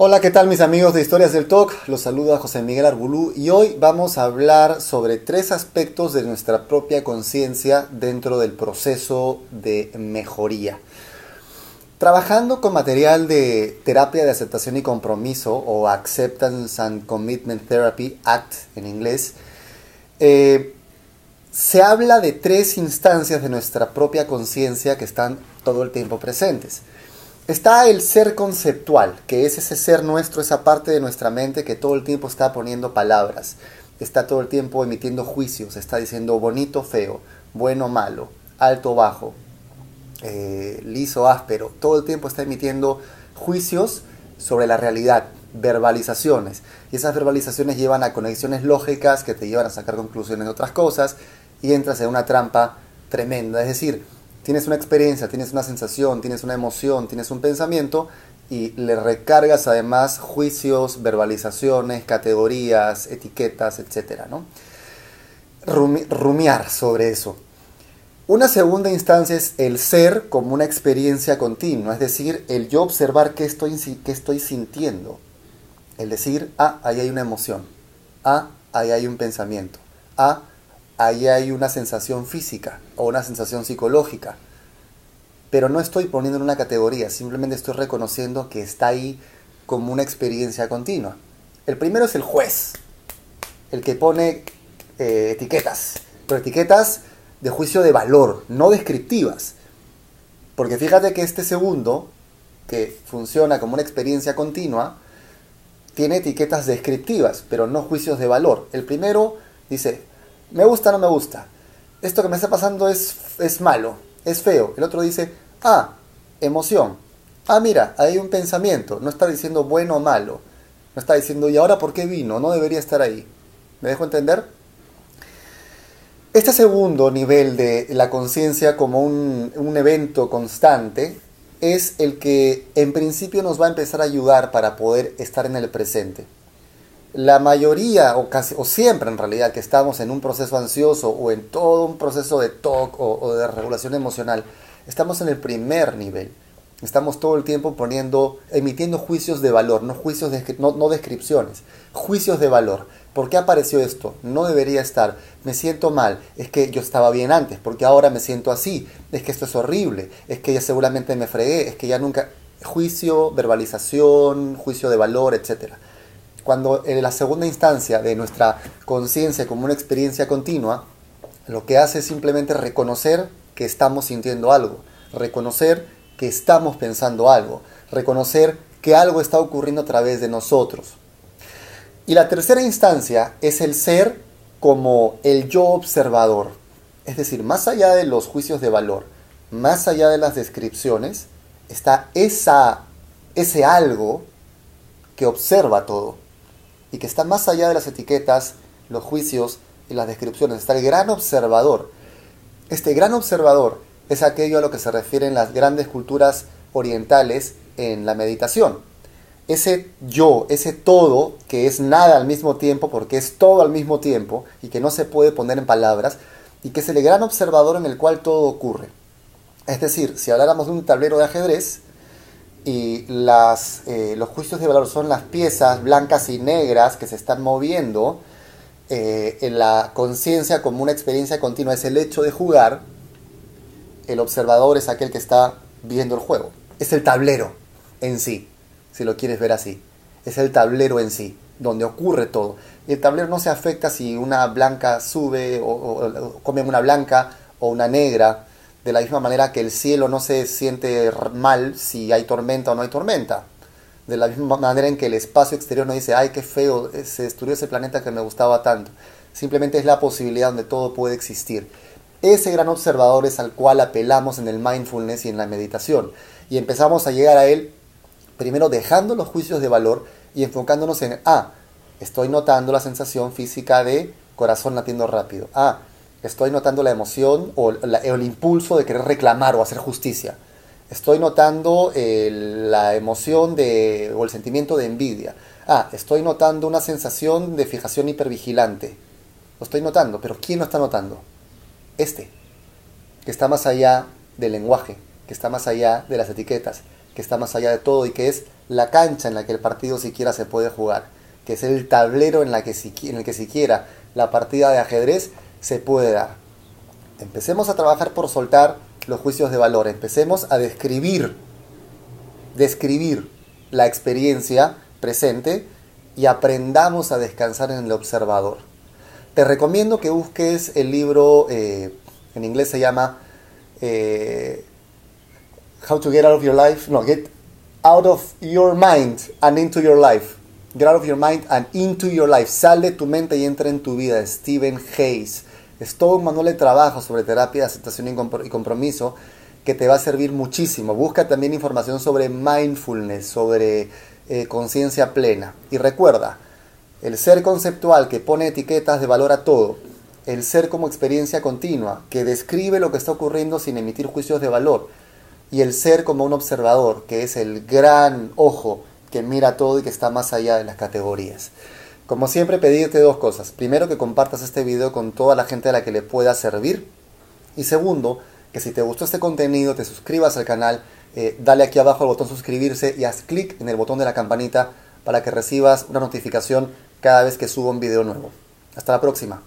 Hola, ¿qué tal mis amigos de Historias del Talk? Los saluda José Miguel Arbulú y hoy vamos a hablar sobre tres aspectos de nuestra propia conciencia dentro del proceso de mejoría. Trabajando con material de terapia de aceptación y compromiso o Acceptance and Commitment Therapy, ACT en inglés, eh, se habla de tres instancias de nuestra propia conciencia que están todo el tiempo presentes. Está el ser conceptual, que es ese ser nuestro, esa parte de nuestra mente que todo el tiempo está poniendo palabras, está todo el tiempo emitiendo juicios, está diciendo bonito, feo, bueno, malo, alto, bajo, eh, liso, áspero, todo el tiempo está emitiendo juicios sobre la realidad, verbalizaciones. Y esas verbalizaciones llevan a conexiones lógicas que te llevan a sacar conclusiones de otras cosas y entras en una trampa tremenda. Es decir, tienes una experiencia, tienes una sensación, tienes una emoción, tienes un pensamiento y le recargas además juicios, verbalizaciones, categorías, etiquetas, etc. ¿no? rumiar sobre eso. Una segunda instancia es el ser como una experiencia continua, es decir, el yo observar qué estoy, qué estoy sintiendo. El decir, ah, ahí hay una emoción, ah, ahí hay un pensamiento, ah, ahí hay una sensación física o una sensación psicológica. Pero no estoy poniendo en una categoría, simplemente estoy reconociendo que está ahí como una experiencia continua. El primero es el juez, el que pone eh, etiquetas, pero etiquetas de juicio de valor, no descriptivas. Porque fíjate que este segundo, que funciona como una experiencia continua, tiene etiquetas descriptivas, pero no juicios de valor. El primero dice, me gusta, no me gusta. Esto que me está pasando es, es malo, es feo. El otro dice, ah, emoción. Ah, mira, hay un pensamiento. No está diciendo bueno o malo. No está diciendo, ¿y ahora por qué vino? No debería estar ahí. ¿Me dejo entender? Este segundo nivel de la conciencia como un, un, evento constante es el que en principio nos va a empezar a ayudar para poder estar en el presente la mayoría, o, casi, o siempre en realidad, que estamos en un proceso ansioso o en todo un proceso de TOC o, de regulación emocional, estamos en el primer nivel. Estamos todo el tiempo poniendo, emitiendo juicios de valor, no juicios no, no descripciones, juicios de valor. ¿Por qué apareció esto? No debería estar. Me siento mal. Es que yo estaba bien antes. porque ahora me siento así? Es que esto es horrible. Es que ya seguramente me fregué. Es que ya nunca. Juicio, verbalización, juicio de valor, etcétera cuando en la segunda instancia de nuestra conciencia como una experiencia continua, lo que hace es simplemente reconocer que estamos sintiendo algo, reconocer que estamos pensando algo, reconocer que algo está ocurriendo a través de nosotros. Y la tercera instancia es el ser como el yo observador, es decir, más allá de los juicios de valor, más allá de las descripciones, está esa, ese algo que observa todo y que está más allá de las etiquetas, los juicios y las descripciones. Está el gran observador. Este gran observador es aquello a lo que se refieren las grandes culturas orientales en la meditación. Ese yo, ese todo, que es nada al mismo tiempo, porque es todo al mismo tiempo y que no se puede poner en palabras, y que es el gran observador en el cual todo ocurre. Es decir, si habláramos de un tablero de ajedrez, y las, eh, los juicios de valor son las piezas blancas y negras que se están moviendo eh, en la conciencia como una experiencia continua. Es el hecho de jugar, el observador es aquel que está viendo el juego. Es el tablero en sí, si lo quieres ver así. Es el tablero en sí, donde ocurre todo. Y el tablero no se afecta si una blanca sube o, o, o una blanca o una negra de la misma manera que el cielo no se siente mal si hay tormenta o no hay tormenta. De la misma manera en que el espacio exterior no dice, ay, qué feo, eh, se destruyó ese planeta que me gustaba tanto. Simplemente es la posibilidad donde todo puede existir. Ese gran observador es al cual apelamos en el mindfulness y en la meditación. Y empezamos a llegar a él primero dejando los juicios de valor y enfocándonos en, ah, estoy notando la sensación física de corazón latiendo rápido. Ah, Estoy notando la emoción o el impulso de querer reclamar o hacer justicia. Estoy notando la emoción de, o el sentimiento de envidia. Ah, estoy notando una sensación de fijación hipervigilante. Lo estoy notando, pero ¿quién lo está notando? Este, que está más allá del lenguaje, que está más allá de las etiquetas, que está más allá de todo y que es la cancha en la que el partido siquiera se puede jugar, que es el tablero en, el que siquiera la partida de ajedrez se puede dar. Empecemos a trabajar por soltar los juicios de valor, empecemos a describir, describir la experiencia presente y aprendamos a descansar en el observador. Te recomiendo que busques el libro, eh, en inglés se llama eh, How to Get Out of Your Life, no, Get Out of Your Mind and Into Your Life. Get Out of Your Mind and Into Your Life. Sale de tu mente y entra en tu vida. Stephen Hayes. Es todo un manual de trabajo sobre terapia aceptación y compromiso que te va a servir muchísimo. Busca también información sobre mindfulness, sobre eh, conciencia plena. Y recuerda, el ser conceptual que pone etiquetas de valor a todo, el ser como experiencia continua, que describe lo que está ocurriendo sin emitir juicios de valor, y el ser como un observador, que es el gran ojo que mira todo y que está más allá de las categorías. Como siempre, pedirte dos cosas. Primero, que compartas este video con toda la gente a la que le pueda servir. Y segundo, que si te gustó este contenido, te suscribas al canal, eh, dale aquí abajo al botón suscribirse y haz clic en el botón de la campanita para que recibas una notificación cada vez que subo un video nuevo. Hasta la próxima.